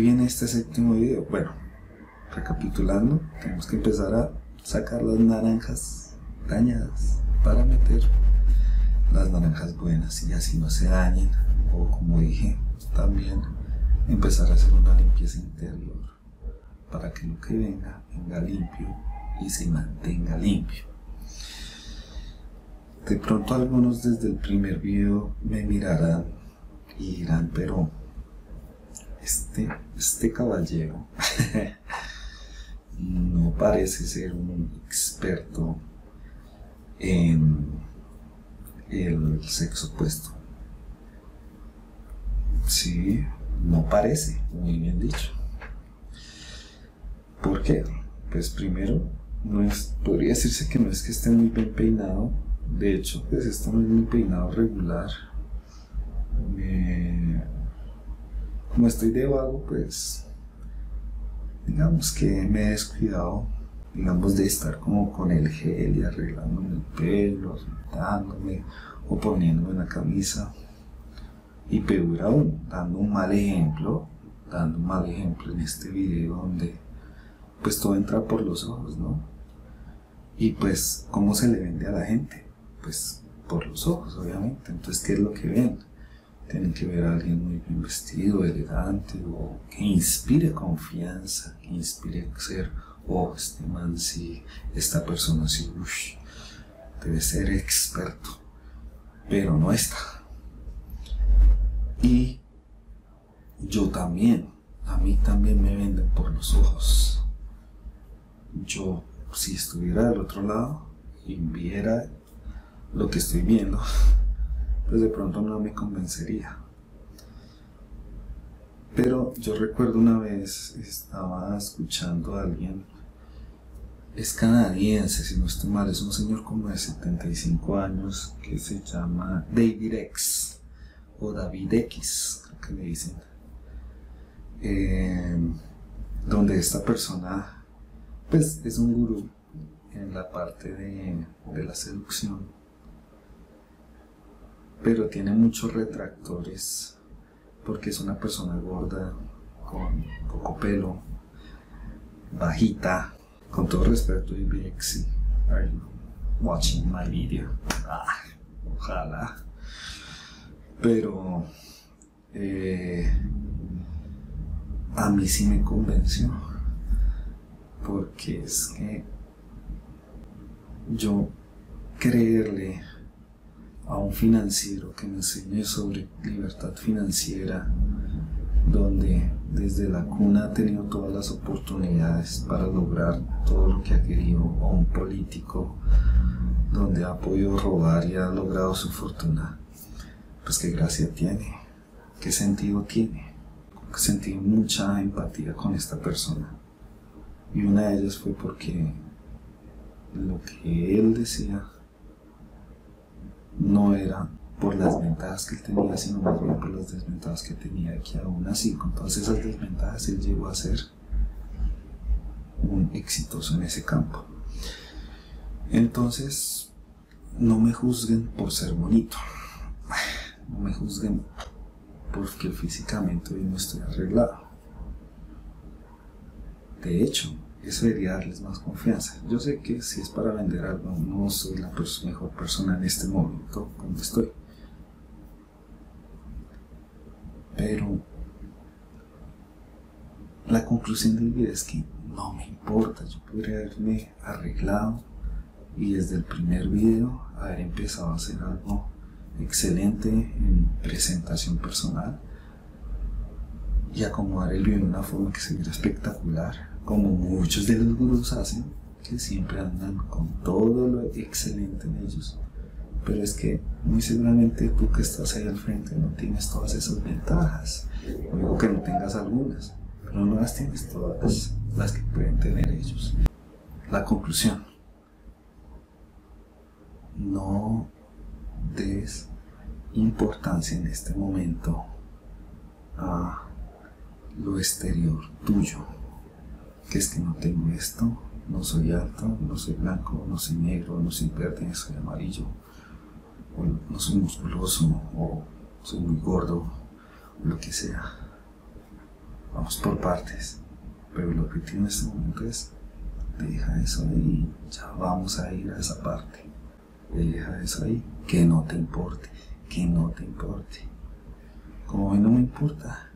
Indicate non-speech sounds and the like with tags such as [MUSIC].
viene este séptimo video? Bueno, recapitulando, tenemos que empezar a sacar las naranjas dañadas para meter las naranjas buenas y así no se dañen. O como dije, también empezar a hacer una limpieza interior para que lo que venga venga limpio y se mantenga limpio. De pronto algunos desde el primer video me mirarán y dirán, pero este, este caballero [LAUGHS] no parece ser un experto en el sexo opuesto. Sí, no parece, muy bien dicho. ¿Por qué? Pues primero, no es, podría decirse que no es que esté muy bien peinado, de hecho, pues está muy peinado regular. Como estoy de vago, pues digamos que me he descuidado, digamos, de estar como con el gel y arreglándome el pelo, dándome o poniéndome una camisa. Y peor aún, dando un mal ejemplo, dando un mal ejemplo en este video donde pues todo entra por los ojos, ¿no? Y pues, ¿cómo se le vende a la gente? Pues por los ojos, obviamente. Entonces, ¿qué es lo que ven? Tienen que ver a alguien muy bien vestido, elegante, o que inspire confianza, que inspire ser, oh, este man sí, esta persona sí, uff, debe ser experto, pero no está. Y yo también, a mí también me venden por los ojos. Yo, si estuviera del otro lado y viera lo que estoy viendo, pues de pronto no me convencería. Pero yo recuerdo una vez estaba escuchando a alguien, es canadiense, si no estoy mal, es un señor como de 75 años que se llama David X o David X, creo que le dicen. Eh, donde esta persona, pues es un gurú en la parte de la seducción pero tiene muchos retractores porque es una persona gorda, con poco pelo, bajita, con todo respeto y BXC. Are you watching my video? Ah, ojalá. Pero eh, a mí sí me convenció porque es que yo creerle a un financiero que me enseñe sobre libertad financiera, donde desde la cuna ha tenido todas las oportunidades para lograr todo lo que ha querido, o un político donde ha podido robar y ha logrado su fortuna, pues qué gracia tiene, qué sentido tiene. Sentí mucha empatía con esta persona. Y una de ellas fue porque lo que él decía no era por las ventajas que él tenía, sino más bien por las desventajas que tenía, que aún así, con todas esas desventajas, él llegó a ser un exitoso en ese campo. Entonces, no me juzguen por ser bonito, no me juzguen porque físicamente hoy no estoy arreglado. De hecho, eso debería darles más confianza. Yo sé que si es para vender algo, no soy la mejor persona en este momento donde estoy. Pero la conclusión del video es que no me importa, yo podría haberme arreglado y desde el primer video haber empezado a hacer algo excelente en presentación personal y acomodar el video de una forma que se viera espectacular como muchos de los gurús hacen, que siempre andan con todo lo excelente en ellos. Pero es que muy seguramente tú que estás ahí al frente no tienes todas esas ventajas. No digo que no tengas algunas, pero no las tienes todas las que pueden tener ellos. La conclusión. No des importancia en este momento a lo exterior tuyo que es que no tengo esto, no soy alto, no soy blanco, no soy negro, no soy verde, soy amarillo, o no soy musculoso, o soy muy gordo, o lo que sea. vamos por partes. Pero el objetivo en este momento es, deja eso ahí, ya vamos a ir a esa parte. Deja eso ahí, que no te importe, que no te importe. Como no me importa,